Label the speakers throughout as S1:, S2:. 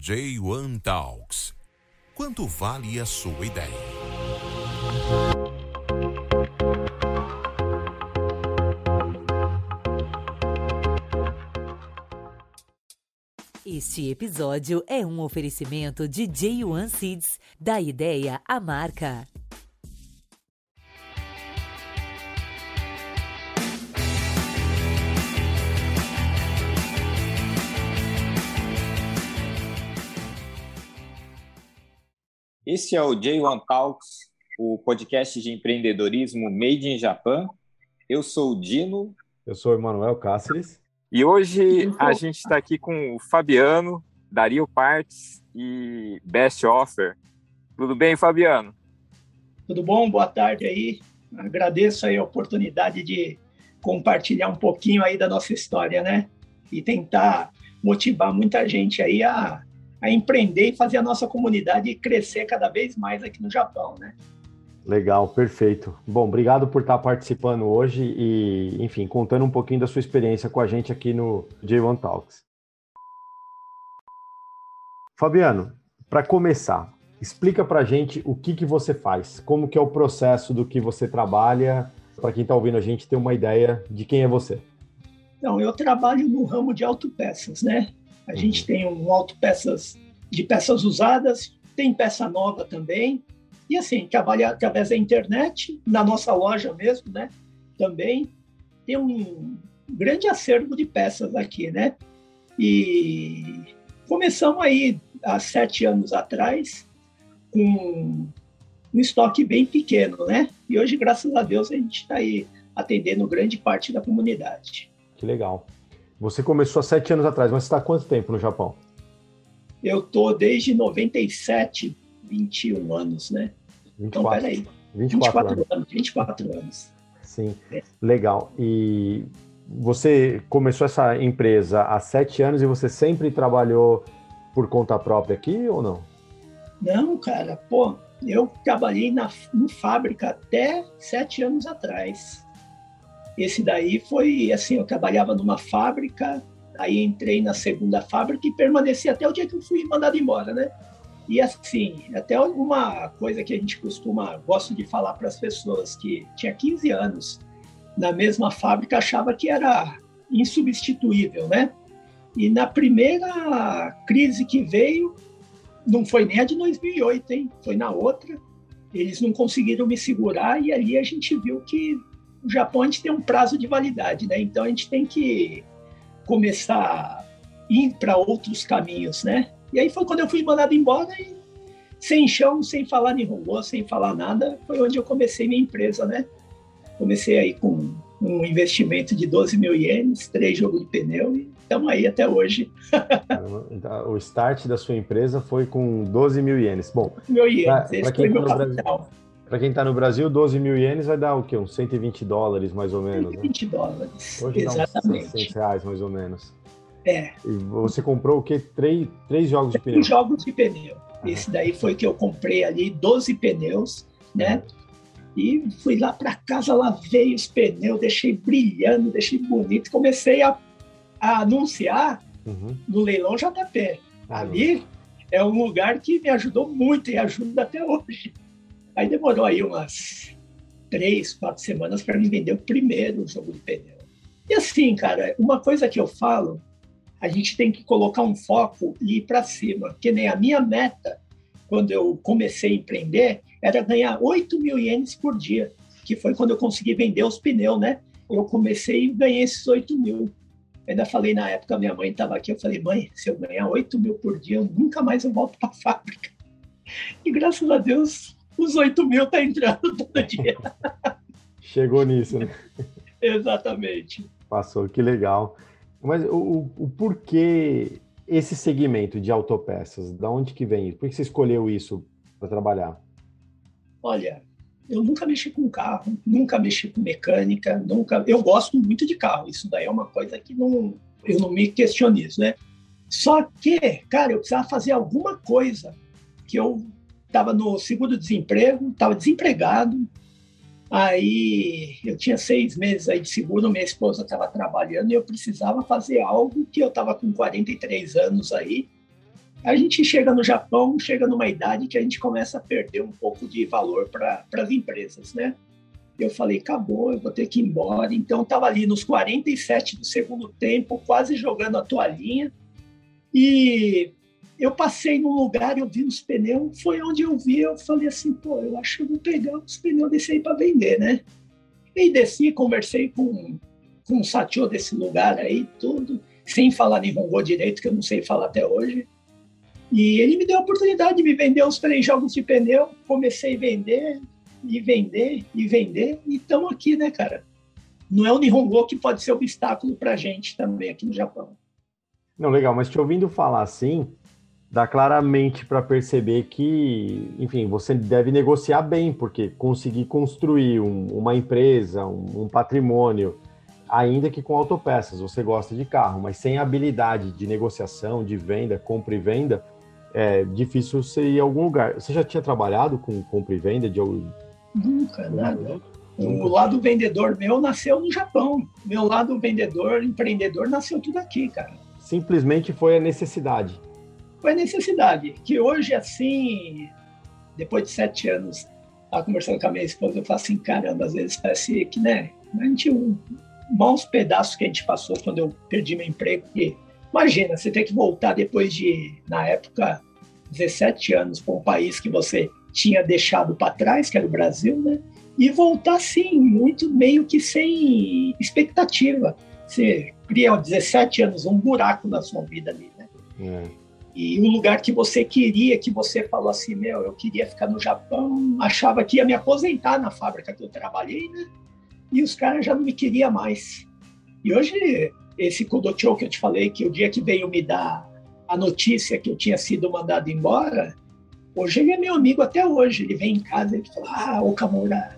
S1: J1 Talks. Quanto vale a sua ideia?
S2: Este episódio é um oferecimento de J1 Seeds, da ideia à marca.
S3: Esse é o J1 Talks, o podcast de empreendedorismo Made in Japan. Eu sou o Dino.
S4: Eu sou o Emanuel Cáceres.
S3: E hoje a gente está aqui com o Fabiano, Dario Parts e Best Offer. Tudo bem, Fabiano?
S5: Tudo bom? Boa tarde aí. Agradeço aí a oportunidade de compartilhar um pouquinho aí da nossa história, né? E tentar motivar muita gente aí a a empreender e fazer a nossa comunidade crescer cada vez mais aqui no Japão, né?
S4: Legal, perfeito. Bom, obrigado por estar participando hoje e, enfim, contando um pouquinho da sua experiência com a gente aqui no J1 Talks. Fabiano, para começar, explica para a gente o que, que você faz, como que é o processo do que você trabalha, para quem está ouvindo a gente ter uma ideia de quem é você.
S5: Então, eu trabalho no ramo de autopeças, né? A gente tem um autopeças de peças usadas, tem peça nova também. E assim, trabalha através da internet, na nossa loja mesmo, né? Também tem um grande acervo de peças aqui, né? E começamos aí há sete anos atrás com um estoque bem pequeno, né? E hoje, graças a Deus, a gente está aí atendendo grande parte da comunidade.
S4: Que legal. Você começou há sete anos atrás, mas está há quanto tempo no Japão?
S5: Eu tô desde 97, 21 anos, né? 24. Então, peraí. 24, 24 anos. anos. 24 anos.
S4: Sim, é. legal. E você começou essa empresa há sete anos e você sempre trabalhou por conta própria aqui ou não?
S5: Não, cara. Pô, eu trabalhei na no fábrica até sete anos atrás. Esse daí foi assim, eu trabalhava numa fábrica, aí entrei na segunda fábrica e permaneci até o dia que eu fui mandado embora, né? E assim, até uma coisa que a gente costuma, gosto de falar para as pessoas, que tinha 15 anos na mesma fábrica, achava que era insubstituível, né? E na primeira crise que veio, não foi nem a de 2008, hein? Foi na outra. Eles não conseguiram me segurar e ali a gente viu que o Japão a gente tem um prazo de validade, né? Então a gente tem que começar a ir para outros caminhos, né? E aí foi quando eu fui mandado embora e sem chão, sem falar em robô, sem falar nada, foi onde eu comecei minha empresa, né? Comecei aí com um investimento de 12 mil ienes, três jogos de pneu e estamos aí até hoje.
S4: o start da sua empresa foi com 12 mil ienes. Bom,
S5: mil ienes, esse foi meu capital.
S4: Brasil, para quem está no Brasil, 12 mil ienes vai dar o quê? Uns 120 dólares, mais ou menos.
S5: 120 né? dólares.
S4: Hoje
S5: Exatamente.
S4: dá uns 600 reais, mais ou menos.
S5: É.
S4: E você comprou o quê? Três, três jogos de pneu?
S5: Três jogos de pneu. Esse daí foi que eu comprei ali, 12 pneus, né? E fui lá para casa, lavei os pneus, deixei brilhando, deixei bonito. Comecei a, a anunciar uhum. no leilão JP. Ali é um lugar que me ajudou muito e ajuda até hoje. Aí demorou aí umas três, quatro semanas para me vender o primeiro jogo de pneu. E assim, cara, uma coisa que eu falo, a gente tem que colocar um foco e ir para cima. Que nem a minha meta, quando eu comecei a empreender, era ganhar 8 mil ienes por dia, que foi quando eu consegui vender os pneus, né? Eu comecei e ganhei esses 8 mil. ainda falei na época, minha mãe estava aqui, eu falei, mãe, se eu ganhar 8 mil por dia, eu nunca mais eu volto para a fábrica. E graças a Deus, os 8 mil tá entrando todo dia.
S4: Chegou nisso, né?
S5: Exatamente.
S4: Passou, que legal. Mas o, o porquê esse segmento de autopeças? Da onde que vem? Por que você escolheu isso para trabalhar?
S5: Olha, eu nunca mexi com carro, nunca mexi com mecânica, nunca. Eu gosto muito de carro. Isso daí é uma coisa que não, eu não me questiono né? Só que, cara, eu precisava fazer alguma coisa que eu estava no seguro-desemprego, estava desempregado. Aí eu tinha seis meses aí de seguro, minha esposa estava trabalhando e eu precisava fazer algo que eu estava com 43 anos aí a gente chega no Japão, chega numa idade que a gente começa a perder um pouco de valor para as empresas, né? Eu falei, acabou, eu vou ter que ir embora. Então, estava ali nos 47 do segundo tempo, quase jogando a toalhinha. E eu passei num lugar, eu vi uns pneus, foi onde eu vi, eu falei assim, pô, eu acho que eu vou pegar os pneus desse aí para vender, né? E desci, conversei com, com um satio desse lugar aí, tudo, sem falar Nihongo direito, que eu não sei falar até hoje. E ele me deu a oportunidade de me vender uns três jogos de pneu, comecei a vender, e vender, e vender, e estamos aqui, né, cara? Não é o Nihongo que pode ser obstáculo para gente também aqui no Japão.
S4: Não, legal, mas te ouvindo falar assim, dá claramente para perceber que, enfim, você deve negociar bem, porque conseguir construir um, uma empresa, um, um, patrimônio, ainda que com autopeças, você gosta de carro, mas sem habilidade de negociação, de venda, compra e venda, é difícil você ir a algum lugar. Você já tinha trabalhado com compra e venda de
S5: Nunca, nada. O lado vendedor meu nasceu no Japão. Meu lado vendedor, empreendedor, nasceu tudo aqui, cara.
S4: Simplesmente foi a necessidade
S5: foi a necessidade, que hoje, assim, depois de sete anos, estava conversando com a minha esposa, eu falo assim, caramba, às vezes parece que, né, a gente, um, bons pedaços que a gente passou quando eu perdi meu emprego, e imagina, você tem que voltar depois de, na época, 17 anos para um país que você tinha deixado para trás, que era o Brasil, né? E voltar, sim, muito meio que sem expectativa. Você cria 17 anos um buraco na sua vida ali, né? É e um lugar que você queria, que você falou assim, meu, eu queria ficar no Japão, achava que ia me aposentar na fábrica que eu trabalhei, né? E os caras já não me queriam mais. E hoje, esse Kodocho que eu te falei, que o dia que veio me dar a notícia que eu tinha sido mandado embora, hoje ele é meu amigo até hoje. Ele vem em casa e fala, ah, Okamura,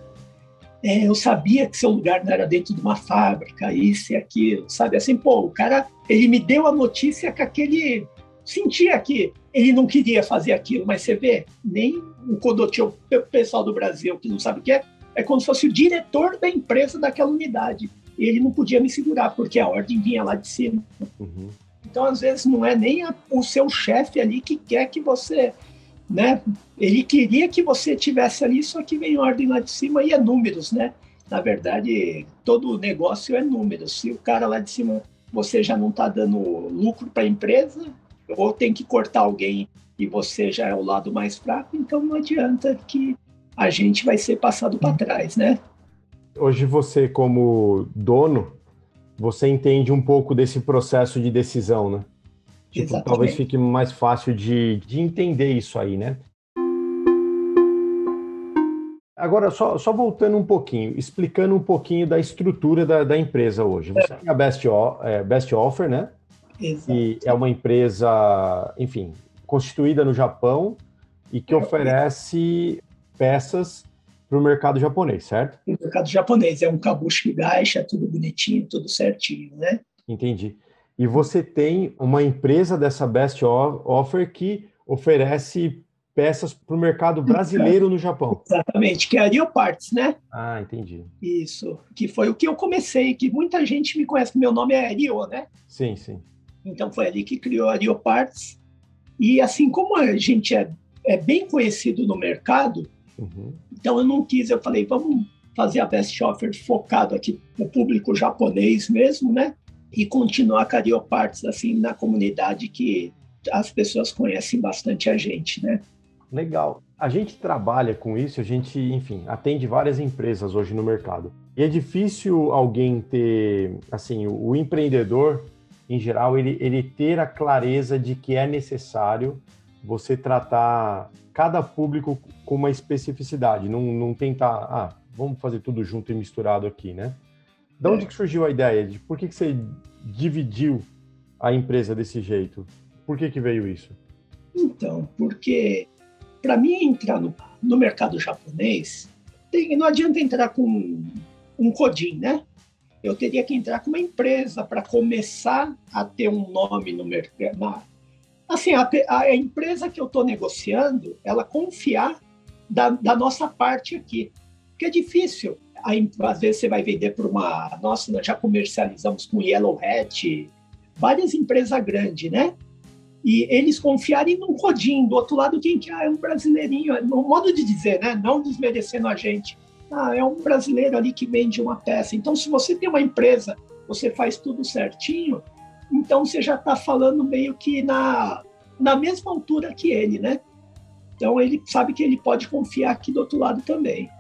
S5: é, eu sabia que seu lugar não era dentro de uma fábrica, isso e aquilo, sabe? Assim, pô, o cara, ele me deu a notícia com aquele sentia que ele não queria fazer aquilo, mas você vê, nem o Codotil, o pessoal do Brasil que não sabe o que é, é como se fosse o diretor da empresa daquela unidade. E ele não podia me segurar, porque a ordem vinha lá de cima. Uhum. Então, às vezes, não é nem a, o seu chefe ali que quer que você. Né? Ele queria que você tivesse ali, só que vem ordem lá de cima e é números, né? Na verdade, todo negócio é números. Se o cara lá de cima você já não está dando lucro para a empresa, ou tem que cortar alguém e você já é o lado mais fraco, então não adianta que a gente vai ser passado para trás, né?
S4: Hoje você, como dono, você entende um pouco desse processo de decisão, né? Tipo, talvez fique mais fácil de, de entender isso aí, né? Agora, só, só voltando um pouquinho, explicando um pouquinho da estrutura da, da empresa hoje. Você é. tem a Best, é, Best Offer, né? Exato. que é uma empresa, enfim, constituída no Japão e que oferece peças para o mercado japonês, certo?
S5: O mercado japonês é um kabushi gaixa, tudo bonitinho, tudo certinho, né?
S4: Entendi. E você tem uma empresa dessa Best Offer que oferece peças para o mercado brasileiro no Japão.
S5: Exatamente, que é a Rio Parts, né?
S4: Ah, entendi.
S5: Isso, que foi o que eu comecei, que muita gente me conhece, meu nome é Rio, né?
S4: Sim, sim.
S5: Então foi ali que criou a Rio Parts. E assim como a gente é, é bem conhecido no mercado, uhum. então eu não quis, eu falei, vamos fazer a Best Offer focado aqui no público japonês mesmo, né? E continuar com a Rio Parts assim na comunidade que as pessoas conhecem bastante a gente, né?
S4: Legal. A gente trabalha com isso, a gente, enfim, atende várias empresas hoje no mercado. E é difícil alguém ter, assim, o, o empreendedor em geral, ele, ele ter a clareza de que é necessário você tratar cada público com uma especificidade, não, não tentar, ah, vamos fazer tudo junto e misturado aqui, né? De onde é. que surgiu a ideia? De por que, que você dividiu a empresa desse jeito? Por que, que veio isso?
S5: Então, porque para mim entrar no, no mercado japonês, tem, não adianta entrar com um codin, né? Eu teria que entrar com uma empresa para começar a ter um nome no mercado. Assim, a, a, empresa que eu estou negociando, ela confiar da, da, nossa parte aqui. Porque é difícil. Aí, às vezes você vai vender para uma. Nossa, nós já comercializamos com Yellow Hat, várias empresas grandes, né? e eles confiarem num rodinho, do outro lado quem que ah, é um brasileirinho, no modo de dizer, né? Não desmerecendo a gente. Ah, é um brasileiro ali que vende uma peça. Então, se você tem uma empresa, você faz tudo certinho, então você já está falando meio que na, na mesma altura que ele, né? Então ele sabe que ele pode confiar aqui do outro lado também.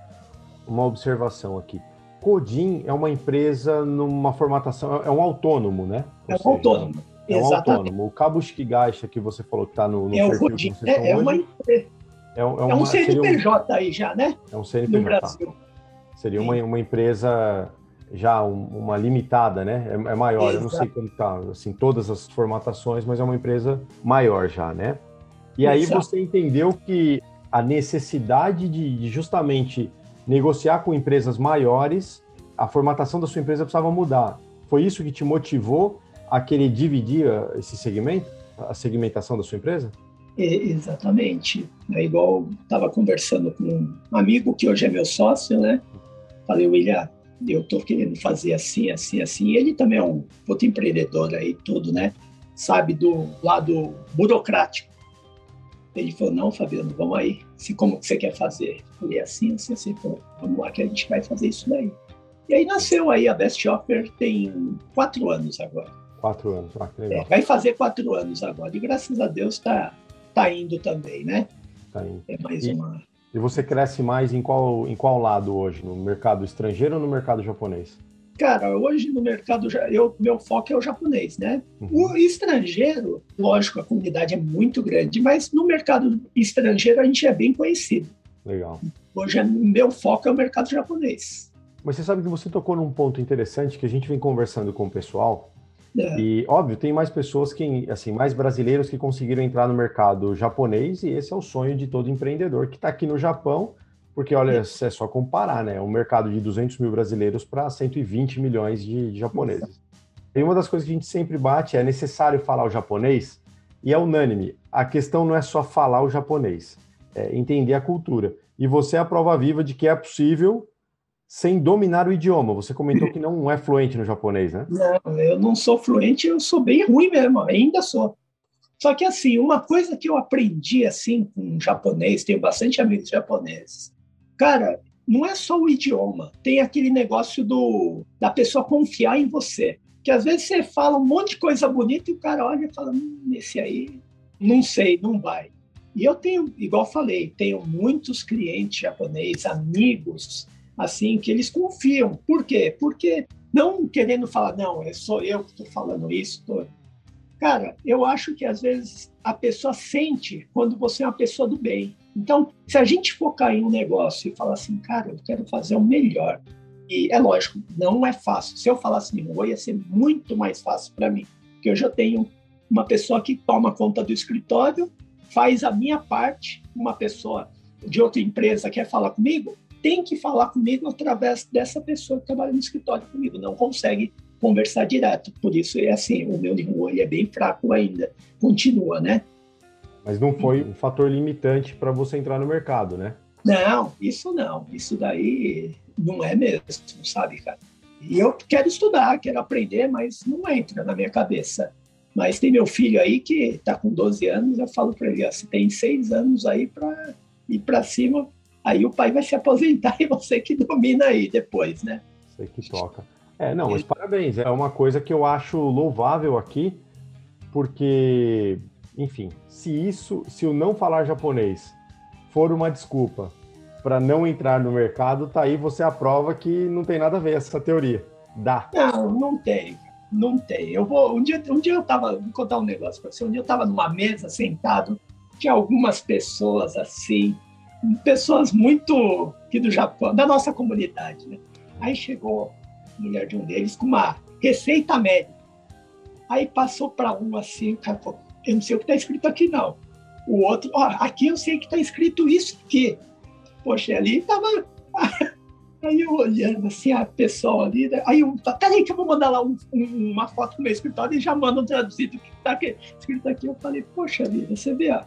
S4: Uma observação aqui. Codin é uma empresa numa formatação, é um autônomo, né?
S5: Ou é um seja, autônomo.
S4: É um autônomo. O Cabo Shikigaisha que você falou que está no, no
S5: é perfil Codin. que é, é uma empresa. É, é, uma, é um CNPJ um, aí já, né?
S4: É um CNPJ. No Brasil. Seria uma, uma empresa já um, uma limitada, né? É, é maior. Exato. Eu não sei como tá, assim, todas as formatações, mas é uma empresa maior já, né? E aí Exato. você entendeu que a necessidade de, de justamente negociar com empresas maiores, a formatação da sua empresa precisava mudar. Foi isso que te motivou a querer dividir esse segmento, a segmentação da sua empresa?
S5: É, exatamente. É igual estava conversando com um amigo que hoje é meu sócio, né? Falei, William, eu estou querendo fazer assim, assim, assim. E ele também é um puto empreendedor aí, tudo, né? Sabe, do lado burocrático. Ele falou, não, Fabiano, vamos aí. Se, como que você quer fazer? Eu falei, assim, assim, assim. Falou, vamos lá que a gente vai fazer isso daí. E aí nasceu aí a Best Offer tem quatro anos agora.
S4: Quatro anos, ah, que legal.
S5: É, vai fazer quatro anos agora. E graças a Deus está tá indo também, né?
S4: Tá indo.
S5: É mais e... uma
S4: e você cresce mais em qual, em qual lado hoje? No mercado estrangeiro ou no mercado japonês?
S5: Cara, hoje no mercado, eu, meu foco é o japonês, né? Uhum. O estrangeiro, lógico, a comunidade é muito grande, mas no mercado estrangeiro a gente é bem conhecido.
S4: Legal.
S5: Hoje, é, meu foco é o mercado japonês.
S4: Mas você sabe que você tocou num ponto interessante que a gente vem conversando com o pessoal, é. E, óbvio, tem mais pessoas que, assim, mais brasileiros que conseguiram entrar no mercado japonês, e esse é o sonho de todo empreendedor que está aqui no Japão, porque, olha, é só comparar, né? Um mercado de 200 mil brasileiros para 120 milhões de, de japoneses. E uma das coisas que a gente sempre bate é necessário falar o japonês, e é unânime. A questão não é só falar o japonês, é entender a cultura. E você é a prova viva de que é possível sem dominar o idioma. Você comentou que não é fluente no japonês, né?
S5: Não, eu não sou fluente, eu sou bem ruim mesmo, ainda sou. Só que assim, uma coisa que eu aprendi assim com japonês, tenho bastante amigos japoneses. Cara, não é só o idioma, tem aquele negócio do da pessoa confiar em você. Que às vezes você fala um monte de coisa bonita e o cara olha e fala, hum, esse aí, não sei, não vai. E eu tenho, igual falei, tenho muitos clientes japoneses, amigos assim, que eles confiam. Por quê? Porque não querendo falar, não, é só eu que estou falando isso. Tô... Cara, eu acho que às vezes a pessoa sente quando você é uma pessoa do bem. Então, se a gente focar em um negócio e falar assim, cara, eu quero fazer o melhor, e é lógico, não é fácil. Se eu falasse em oi, ia ser muito mais fácil para mim, porque eu já tenho uma pessoa que toma conta do escritório, faz a minha parte, uma pessoa de outra empresa quer falar comigo, tem que falar comigo através dessa pessoa que trabalha no escritório comigo, não consegue conversar direto. Por isso é assim, o meu Nihongo é bem fraco ainda, continua, né?
S4: Mas não foi um fator limitante para você entrar no mercado, né?
S5: Não, isso não. Isso daí não é mesmo, sabe, cara? E eu quero estudar, quero aprender, mas não entra na minha cabeça. Mas tem meu filho aí que está com 12 anos, eu falo para ele, ó, você tem seis anos aí para ir para cima, aí o pai vai se aposentar e você que domina aí depois, né?
S4: Você que toca. É, não, mas parabéns. É uma coisa que eu acho louvável aqui, porque, enfim, se isso, se o não falar japonês for uma desculpa para não entrar no mercado, tá aí você aprova que não tem nada a ver essa teoria. Dá.
S5: Não, não tem. Não tem. Eu vou. Um dia, um dia eu tava. Vou contar um negócio para você. Um dia eu tava numa mesa sentado, tinha algumas pessoas assim, pessoas muito aqui do Japão, da nossa comunidade. Né? Aí chegou a mulher de um deles com uma receita médica. Aí passou para um assim, o cara falou, eu não sei o que está escrito aqui não. O outro, ó, aqui eu sei que está escrito isso aqui. Poxa, ali estava... Aí eu olhando assim, a pessoa ali, né? aí eu, peraí que eu vou mandar lá um, um, uma foto do meu escritório e já mandam traduzido que está escrito aqui. Eu falei, poxa vida, você vê, ó,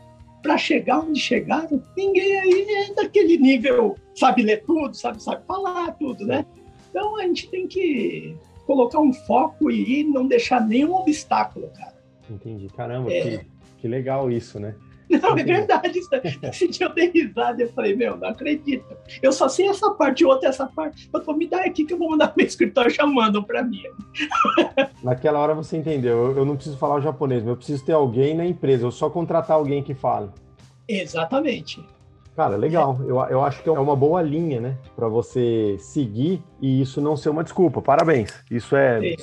S5: para chegar onde chegaram, ninguém aí é daquele nível, sabe ler tudo, sabe, sabe falar tudo, né? Então a gente tem que colocar um foco e não deixar nenhum obstáculo, cara.
S4: Entendi. Caramba, é. que, que legal isso, né?
S5: Não, é verdade. Esse dia eu dei risada eu falei, meu, não acredito. Eu só sei essa parte, outra essa parte. Eu vou me dar aqui que eu vou mandar meu escritório já mandam para mim.
S4: Naquela hora você entendeu. Eu não preciso falar o japonês, mas eu preciso ter alguém na empresa. Eu só contratar alguém que fale.
S5: Exatamente.
S4: Cara, legal. Eu, eu acho que é uma boa linha, né? Para você seguir e isso não ser uma desculpa. Parabéns. Isso é. Sim.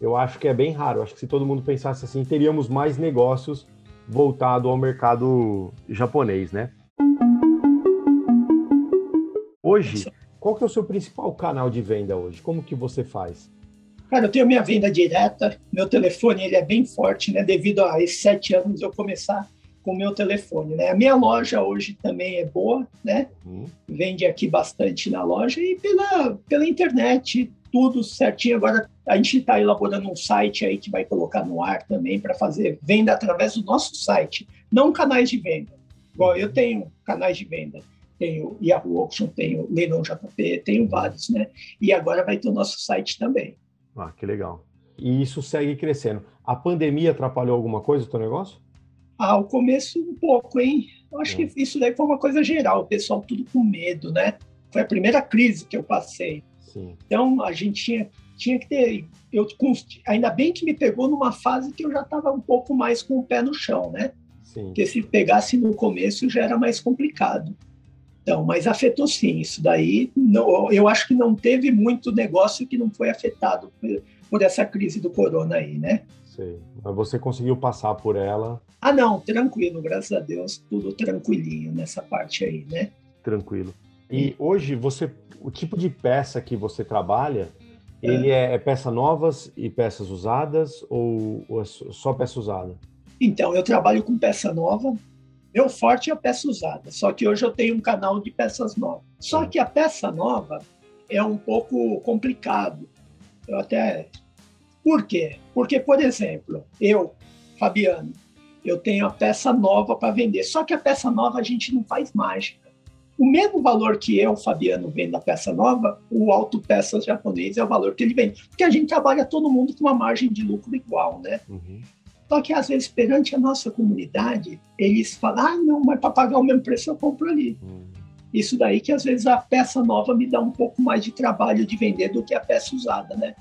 S4: Eu acho que é bem raro. Eu acho que se todo mundo pensasse assim, teríamos mais negócios voltado ao mercado japonês, né? Hoje, qual que é o seu principal canal de venda hoje? Como que você faz?
S5: Cara, eu tenho minha venda direta, meu telefone ele é bem forte, né? Devido a esses sete anos eu começar com o meu telefone, né? A minha loja hoje também é boa, né? Hum. Vende aqui bastante na loja e pela, pela internet, tudo certinho. Agora a gente está elaborando um site aí que vai colocar no ar também para fazer venda através do nosso site, não canais de venda. Igual eu tenho canais de venda, tenho Yahoo Auction, tenho Leilão JP, tenho vários, né? E agora vai ter o nosso site também.
S4: Ah, que legal. E isso segue crescendo. A pandemia atrapalhou alguma coisa o teu negócio?
S5: Ah, ao começo um pouco, hein? Eu acho é. que isso daí foi uma coisa geral, o pessoal tudo com medo, né? Foi a primeira crise que eu passei. Sim. Então a gente tinha, tinha que ter. Eu, ainda bem que me pegou numa fase que eu já estava um pouco mais com o pé no chão, né? Sim. Porque se pegasse no começo já era mais complicado. Então, mas afetou sim. Isso daí, não, eu acho que não teve muito negócio que não foi afetado por, por essa crise do corona aí, né?
S4: Sei. Mas você conseguiu passar por ela?
S5: Ah, não, tranquilo, graças a Deus, tudo tranquilinho nessa parte aí, né?
S4: Tranquilo. E hoje você, o tipo de peça que você trabalha, ele é, é peça novas e peças usadas ou, ou é só peça usada?
S5: Então, eu trabalho com peça nova. Meu forte é a peça usada, só que hoje eu tenho um canal de peças novas. Só que a peça nova é um pouco complicado. Eu até. Por quê? Porque, por exemplo, eu, Fabiano, eu tenho a peça nova para vender. Só que a peça nova a gente não faz mágica. O mesmo valor que eu, Fabiano, vendo a peça nova, o autopeças japonês é o valor que ele vende. Porque a gente trabalha todo mundo com uma margem de lucro igual, né? Uhum. Só que às vezes, perante a nossa comunidade, eles falam: ah, não, mas para pagar o mesmo preço eu compro ali. Uhum. Isso daí que às vezes a peça nova me dá um pouco mais de trabalho de vender do que a peça usada, né?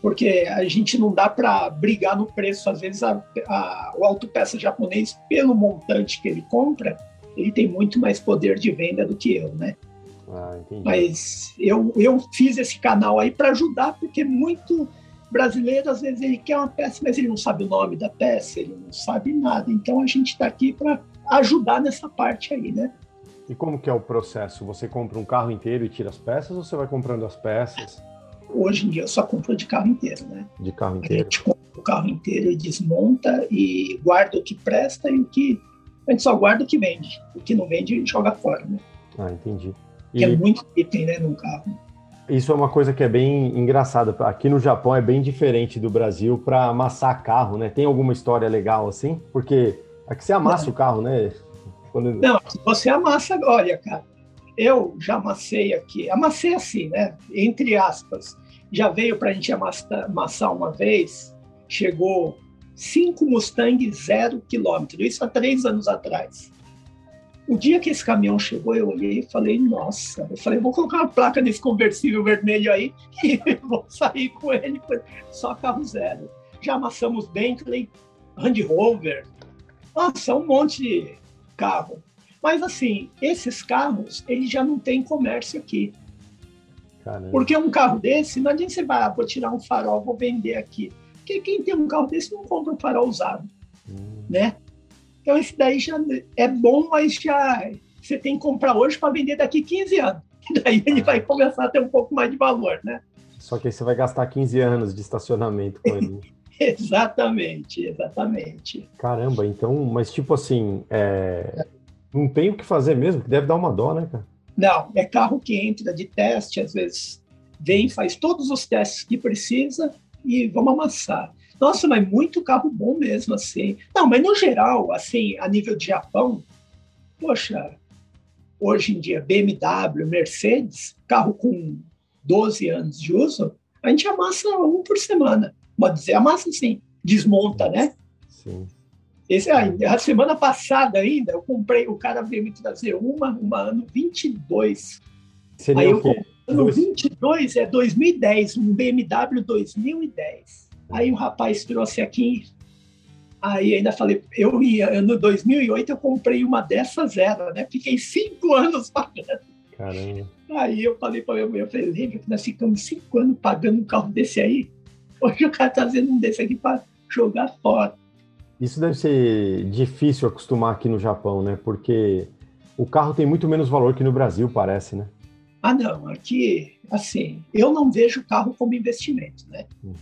S5: Porque a gente não dá para brigar no preço. Às vezes, a, a, o autopeça japonês, pelo montante que ele compra, ele tem muito mais poder de venda do que eu, né? Ah, Mas eu, eu fiz esse canal aí para ajudar, porque muito brasileiro, às vezes, ele quer uma peça, mas ele não sabe o nome da peça, ele não sabe nada. Então, a gente está aqui para ajudar nessa parte aí, né?
S4: E como que é o processo? Você compra um carro inteiro e tira as peças ou você vai comprando as peças?
S5: Hoje em dia eu só compro de carro inteiro, né?
S4: De carro inteiro? A
S5: gente compra o carro inteiro e desmonta e guarda o que presta e o que a gente só guarda o que vende. O que não vende, joga fora, né?
S4: Ah, entendi.
S5: E... Que é muito item, né, num carro.
S4: Isso é uma coisa que é bem engraçada. Aqui no Japão é bem diferente do Brasil para amassar carro, né? Tem alguma história legal assim? Porque aqui você amassa não. o carro, né?
S5: Quando... Não, você amassa, olha, cara. Eu já amassei aqui, amassei assim, né? Entre aspas. Já veio para a gente amassar, amassar uma vez, chegou cinco Mustang zero quilômetro, isso há três anos atrás. O dia que esse caminhão chegou, eu olhei e falei, nossa, eu falei, vou colocar uma placa nesse conversível vermelho aí e vou sair com ele, só carro zero. Já amassamos Bentley, Land Rover, nossa, um monte de carro. Mas assim, esses carros, eles já não têm comércio aqui. Caramba. Porque um carro desse, não adianta você vai, ah, vou tirar um farol, vou vender aqui. Porque quem tem um carro desse não compra um farol usado, hum. né? Então esse daí já é bom, mas já você tem que comprar hoje para vender daqui 15 anos. E daí ele vai começar a ter um pouco mais de valor, né?
S4: Só que aí você vai gastar 15 anos de estacionamento com ele.
S5: exatamente, exatamente.
S4: Caramba, então, mas tipo assim, é... não tem o que fazer mesmo, que deve dar uma dó, né, cara?
S5: Não, é carro que entra de teste, às vezes vem, faz todos os testes que precisa, e vamos amassar. Nossa, mas muito carro bom mesmo, assim. Não, mas no geral, assim, a nível de Japão, poxa, hoje em dia, BMW, Mercedes, carro com 12 anos de uso, a gente amassa um por semana. Pode dizer, amassa sim, desmonta, né?
S4: Sim.
S5: Esse, a semana passada ainda, eu comprei, o cara veio me trazer uma, uma ano 22.
S4: Seria Aí o quê?
S5: Ano 22 é 2010, um BMW 2010. Aí o rapaz trouxe aqui, aí ainda falei, eu ia, no 2008 eu comprei uma dessa zero, né? Fiquei cinco anos pagando.
S4: Caramba.
S5: Aí eu falei para meu eu falei, lembra que nós ficamos cinco anos pagando um carro desse aí? Hoje o cara tá fazendo um desse aqui para jogar fora.
S4: Isso deve ser difícil acostumar aqui no Japão, né? Porque o carro tem muito menos valor que no Brasil, parece, né?
S5: Ah, não. Aqui, assim, eu não vejo carro como investimento, né? Uhum.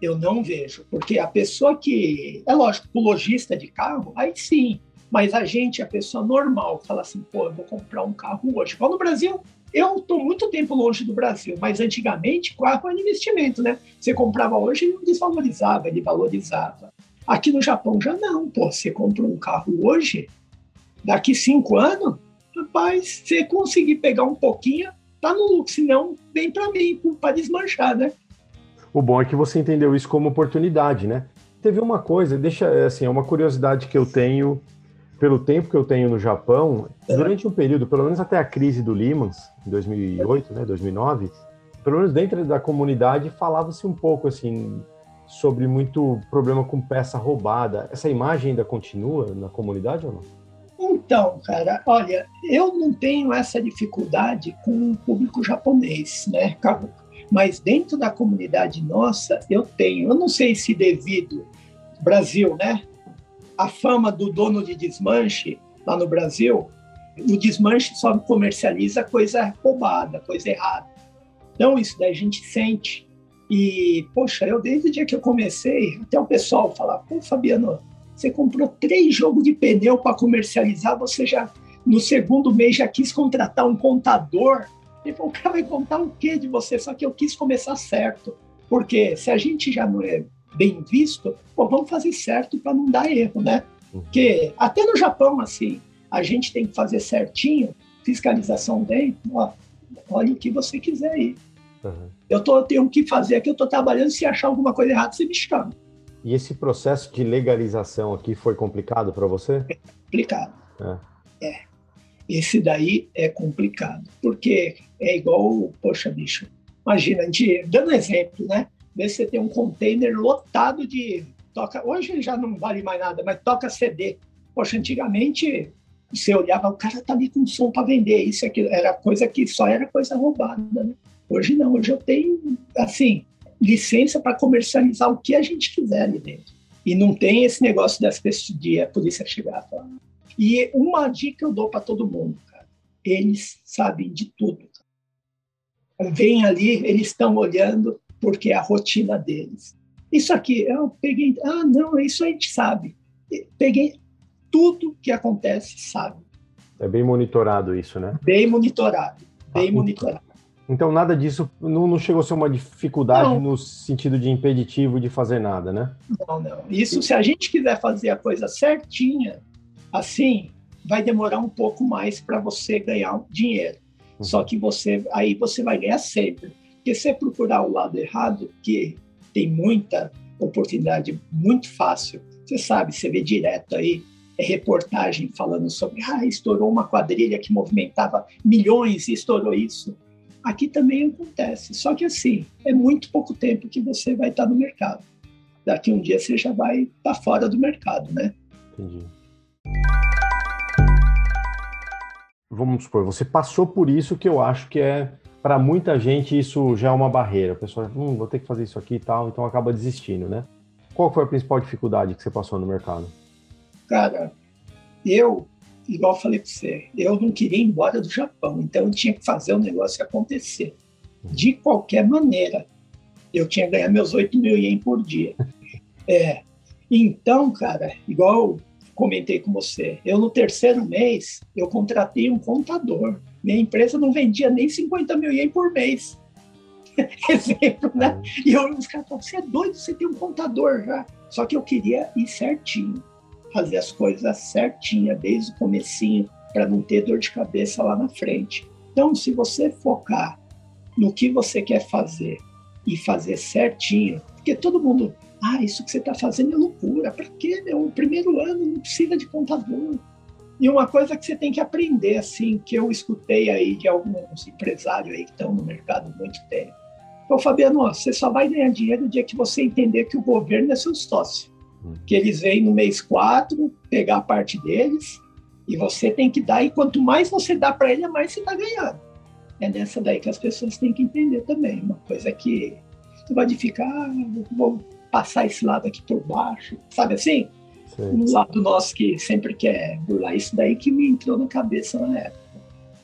S5: Eu não vejo. Porque a pessoa que. É lógico, o lojista de carro, aí sim. Mas a gente, a pessoa normal, fala assim, pô, eu vou comprar um carro hoje. Igual no Brasil, eu estou muito tempo longe do Brasil, mas antigamente carro era investimento, né? Você comprava hoje e não desvalorizava, ele valorizava. Aqui no Japão já não, pô. Você compra um carro hoje, daqui cinco anos, rapaz, você conseguir pegar um pouquinho, tá no lucro. Senão, vem para mim, para desmanchar, né?
S4: O bom é que você entendeu isso como oportunidade, né? Teve uma coisa, deixa assim, é uma curiosidade que eu tenho pelo tempo que eu tenho no Japão, é. durante um período, pelo menos até a crise do Lehman, em 2008, né, 2009, pelo menos dentro da comunidade falava-se um pouco assim sobre muito problema com peça roubada. Essa imagem ainda continua na comunidade ou não?
S5: Então, cara, olha, eu não tenho essa dificuldade com o público japonês, né, Mas dentro da comunidade nossa, eu tenho. Eu não sei se devido Brasil, né? A fama do dono de desmanche lá no Brasil, o desmanche só comercializa coisa roubada, coisa errada. Então, isso daí a gente sente. E, poxa, eu desde o dia que eu comecei, até o pessoal falar, pô, Fabiano, você comprou três jogos de pneu para comercializar, você já, no segundo mês, já quis contratar um contador. Ele falou, o cara vai contar o quê de você? Só que eu quis começar certo. Porque se a gente já não é bem visto, pô, vamos fazer certo para não dar erro, né? Uhum. Porque até no Japão, assim, a gente tem que fazer certinho, fiscalização vem, ó, olha o que você quiser aí. Uhum. Eu tô, tenho que fazer aqui, eu estou trabalhando, se achar alguma coisa errada, você me chama.
S4: E esse processo de legalização aqui foi complicado para você?
S5: É complicado. É. é. Esse daí é complicado, porque é igual, poxa, bicho, imagina, a gente, dando exemplo, né? Vê você tem um container lotado de toca, hoje já não vale mais nada, mas toca CD. Poxa, antigamente você olhava, o cara tá ali com som para vender, isso aqui era coisa que só era coisa roubada, né? Hoje não, hoje eu tenho, assim, licença para comercializar o que a gente quiser ali dentro. E não tem esse negócio das de a polícia chegar falar. E uma dica eu dou para todo mundo, cara. Eles sabem de tudo. Vem ali, eles estão olhando porque é a rotina deles. Isso aqui, eu peguei, ah, não, isso a gente sabe. Peguei tudo que acontece, sabe.
S4: É bem monitorado isso, né?
S5: Bem monitorado, bem ah, monitorado.
S4: Então nada disso não, não, chegou a ser uma dificuldade não. no sentido de impeditivo de fazer nada, né?
S5: Não, não. Isso se a gente quiser fazer a coisa certinha, assim, vai demorar um pouco mais para você ganhar dinheiro. Uhum. Só que você aí você vai ganhar sempre. Porque se procurar o lado errado, que tem muita oportunidade muito fácil, você sabe, você vê direto aí é reportagem falando sobre ah, estourou uma quadrilha que movimentava milhões e estourou isso. Aqui também acontece, só que assim, é muito pouco tempo que você vai estar no mercado. Daqui um dia você já vai estar fora do mercado, né? Entendi.
S4: Vamos supor, você passou por isso que eu acho que é para muita gente isso já é uma barreira. A pessoa, hum, vou ter que fazer isso aqui e tal, então acaba desistindo, né? Qual foi a principal dificuldade que você passou no mercado?
S5: Cara, eu igual eu falei para você, eu não queria ir embora do Japão, então eu tinha que fazer o negócio acontecer. De qualquer maneira, eu tinha que ganhar meus 8 mil ien por dia. É, então, cara, igual comentei com você, eu no terceiro mês, eu contratei um contador. Minha empresa não vendia nem 50 mil ien por mês. Exemplo, né? E eu, os caras falaram, você é doido, você tem um contador já. Só que eu queria ir certinho fazer as coisas certinha desde o comecinho para não ter dor de cabeça lá na frente. Então, se você focar no que você quer fazer e fazer certinho, porque todo mundo Ah, isso que você está fazendo é loucura. Para quê, meu? O primeiro ano não precisa de contador. E uma coisa que você tem que aprender, assim, que eu escutei aí de alguns empresários aí que estão no mercado há muito tempo. Ô, Fabiano, você só vai ganhar dinheiro no dia que você entender que o governo é seu sócio. Que eles vêm no mês 4 pegar a parte deles e você tem que dar. E quanto mais você dá para ele, mais você está ganhando. É nessa daí que as pessoas têm que entender também. Uma coisa que você vai ficar, ah, vou passar esse lado aqui por baixo, sabe assim? Sim. Um lado nosso que sempre quer burlar isso daí que me entrou na cabeça na época.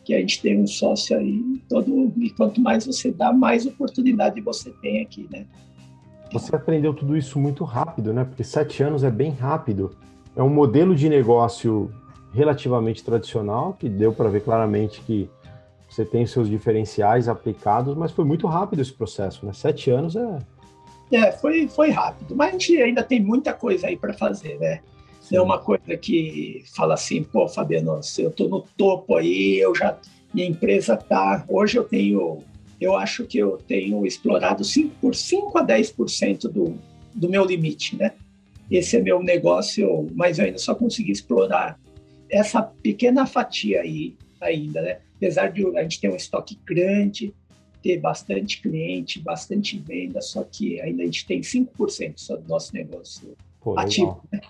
S5: Que a gente tem um sócio aí, todo, e quanto mais você dá, mais oportunidade você tem aqui, né?
S4: Você aprendeu tudo isso muito rápido, né? Porque sete anos é bem rápido. É um modelo de negócio relativamente tradicional, que deu para ver claramente que você tem seus diferenciais aplicados, mas foi muito rápido esse processo, né? Sete anos é.
S5: É, foi, foi rápido, mas a gente ainda tem muita coisa aí para fazer, né? Sim. É uma coisa que fala assim, pô, Fabiano, eu estou no topo aí, eu já minha empresa tá. Hoje eu tenho, eu acho que eu tenho explorado 5, por 5 a 10% do, do meu limite, né? Esse é meu negócio, mas eu ainda só consegui explorar essa pequena fatia aí ainda, né? Apesar de a gente ter um estoque grande, ter bastante cliente, bastante venda, só que ainda a gente tem 5% só do nosso negócio Pô, ativo. Né?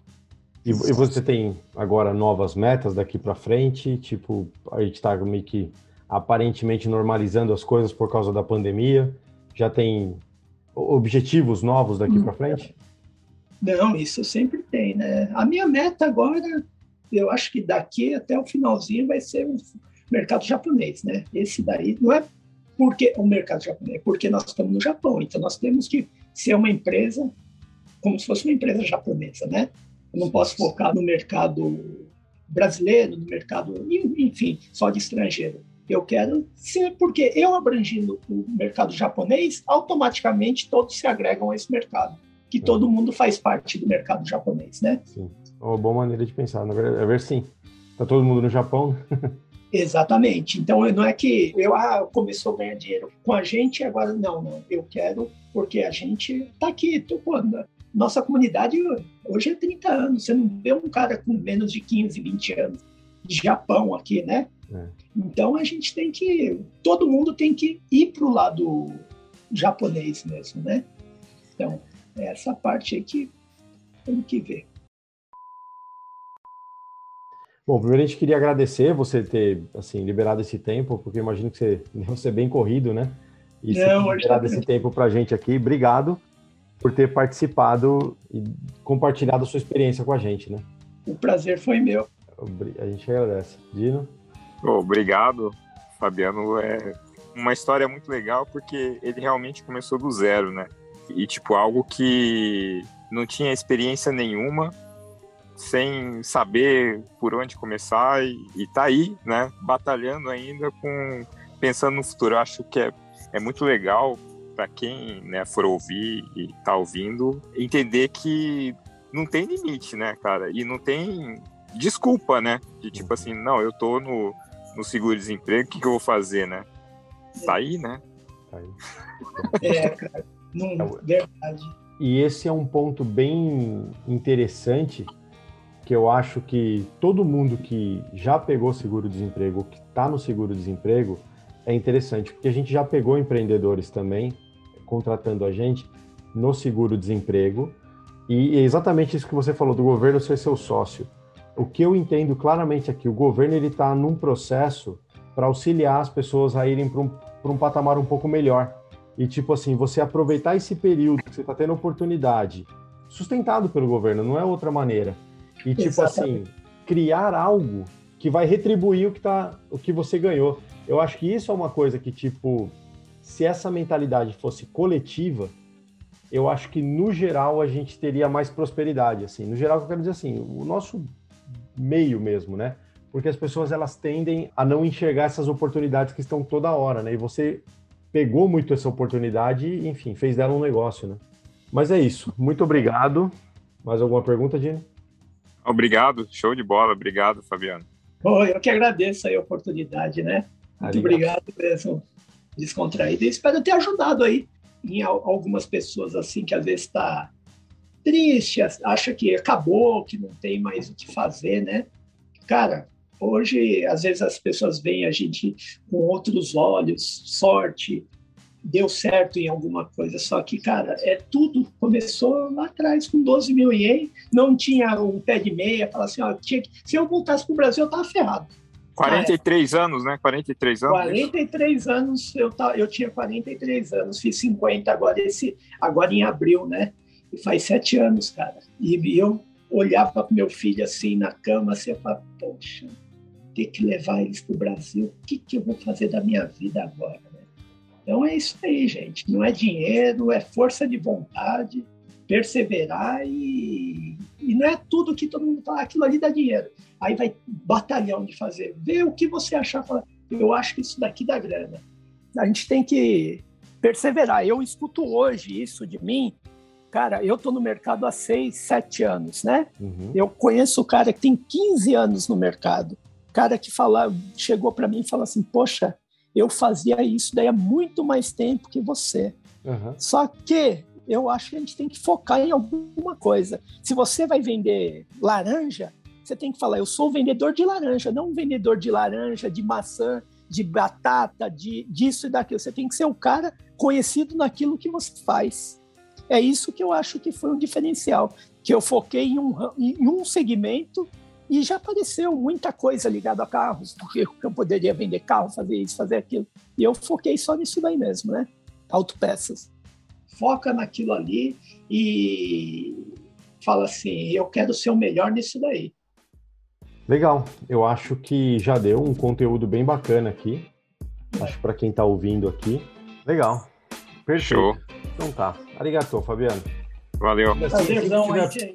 S4: E, e, você tem agora novas metas daqui para frente? Tipo, a gente está meio que aparentemente normalizando as coisas por causa da pandemia. Já tem objetivos novos daqui hum. para frente?
S5: Não, isso sempre tem, né? A minha meta agora eu acho que daqui até o finalzinho vai ser o mercado japonês, né? Esse daí não é porque o mercado japonês, é porque nós estamos no Japão, então nós temos que ser uma empresa como se fosse uma empresa japonesa, né? Eu não posso focar no mercado brasileiro, no mercado, enfim, só de estrangeiro. Eu quero ser, porque eu abrangindo o mercado japonês, automaticamente todos se agregam a esse mercado, que todo mundo faz parte do mercado japonês, né?
S4: Sim. Uma boa maneira de pensar. Na verdade, é ver sim. Tá todo mundo no Japão.
S5: Exatamente. Então não é que eu ah, começou a ganhar dinheiro com a gente agora não, não. Eu quero porque a gente tá aqui, tô quando nossa comunidade hoje é 30 anos. Você não vê um cara com menos de 15, 20 anos de Japão aqui, né? É. Então a gente tem que todo mundo tem que ir pro lado japonês mesmo, né? Então é essa parte aí que temos que ver.
S4: Bom, primeiro a gente queria agradecer você ter assim liberado esse tempo, porque imagino que você deve ser bem corrido, né? E Não, liberado esse tempo para a gente aqui. Obrigado por ter participado e compartilhado a sua experiência com a gente, né?
S5: O prazer foi meu.
S4: A gente agradece. Dino?
S3: Obrigado, Fabiano. É uma história muito legal porque ele realmente começou do zero, né? E tipo algo que não tinha experiência nenhuma, sem saber por onde começar e, e tá aí, né, batalhando ainda com pensando no futuro. Eu acho que é, é muito legal para quem, né, for ouvir e tá ouvindo, entender que não tem limite, né, cara? E não tem desculpa, né? De tipo assim, não, eu tô no, no seguro-desemprego, o que, que eu vou fazer, né? Tá aí, né? Tá aí.
S5: É, cara, não, é verdade.
S4: E esse é um ponto bem interessante que eu acho que todo mundo que já pegou seguro-desemprego, que está no seguro-desemprego, é interessante, porque a gente já pegou empreendedores também contratando a gente no seguro-desemprego, e é exatamente isso que você falou do governo ser seu sócio. O que eu entendo claramente aqui, o governo ele está num processo para auxiliar as pessoas a irem para um, um patamar um pouco melhor. E tipo assim, você aproveitar esse período que você está tendo oportunidade, sustentado pelo governo, não é outra maneira e, tipo Exatamente. assim, criar algo que vai retribuir o que, tá, o que você ganhou. Eu acho que isso é uma coisa que, tipo, se essa mentalidade fosse coletiva, eu acho que, no geral, a gente teria mais prosperidade, assim. No geral, eu quero dizer assim, o nosso meio mesmo, né? Porque as pessoas, elas tendem a não enxergar essas oportunidades que estão toda hora, né? E você pegou muito essa oportunidade e, enfim, fez dela um negócio, né? Mas é isso. Muito obrigado. Mais alguma pergunta, Dini?
S3: Obrigado, show de bola. Obrigado, Fabiano.
S5: Oh, eu que agradeço a oportunidade, né? Muito obrigado mesmo, descontraído. E espero ter ajudado aí em algumas pessoas assim que às vezes está triste, acha que acabou, que não tem mais o que fazer, né? Cara, hoje, às vezes as pessoas veem a gente com outros olhos, sorte, deu certo em alguma coisa, só que, cara, é tudo começou lá atrás com 12 mil ien, não tinha um pé de meia, fala assim, ó, tinha que, se eu voltasse para o Brasil, eu tava ferrado.
S3: 43 ah, é. anos, né? 43 anos.
S5: 43 isso. anos, eu, eu tinha 43 anos, fiz 50 agora, esse, agora em abril, né? Faz sete anos, cara. E eu olhava para meu filho assim na cama, assim, eu falava, poxa, ter que levar eles para o Brasil, o que, que eu vou fazer da minha vida agora? Né? Então é isso aí, gente. Não é dinheiro, é força de vontade, perseverar e, e não é tudo que todo mundo fala, aquilo ali dá dinheiro. Aí vai batalhão de fazer. Vê o que você achar. Fala, eu acho que isso daqui dá grana. A gente tem que perseverar. Eu escuto hoje isso de mim. Cara, eu tô no mercado há seis, sete anos, né? Uhum. Eu conheço o cara que tem 15 anos no mercado. Cara que fala, chegou para mim e falou assim: Poxa, eu fazia isso daí há muito mais tempo que você. Uhum. Só que eu acho que a gente tem que focar em alguma coisa. Se você vai vender laranja, você tem que falar: eu sou vendedor de laranja, não um vendedor de laranja, de maçã, de batata, de disso e daquilo. Você tem que ser o cara conhecido naquilo que você faz. É isso que eu acho que foi um diferencial, que eu foquei em um, em um segmento e já apareceu muita coisa ligada a carros, porque eu poderia vender carro, fazer isso, fazer aquilo. E eu foquei só nisso daí mesmo, né? Autopeças. Foca naquilo ali e fala assim: eu quero ser o melhor nisso daí.
S4: Legal, eu acho que já deu um conteúdo bem bacana aqui. Acho para quem está ouvindo aqui. Legal. Perfeito. Show. Então tá. Arigato, Fabiano.
S3: Valeu.
S5: Prazerzão, tiver...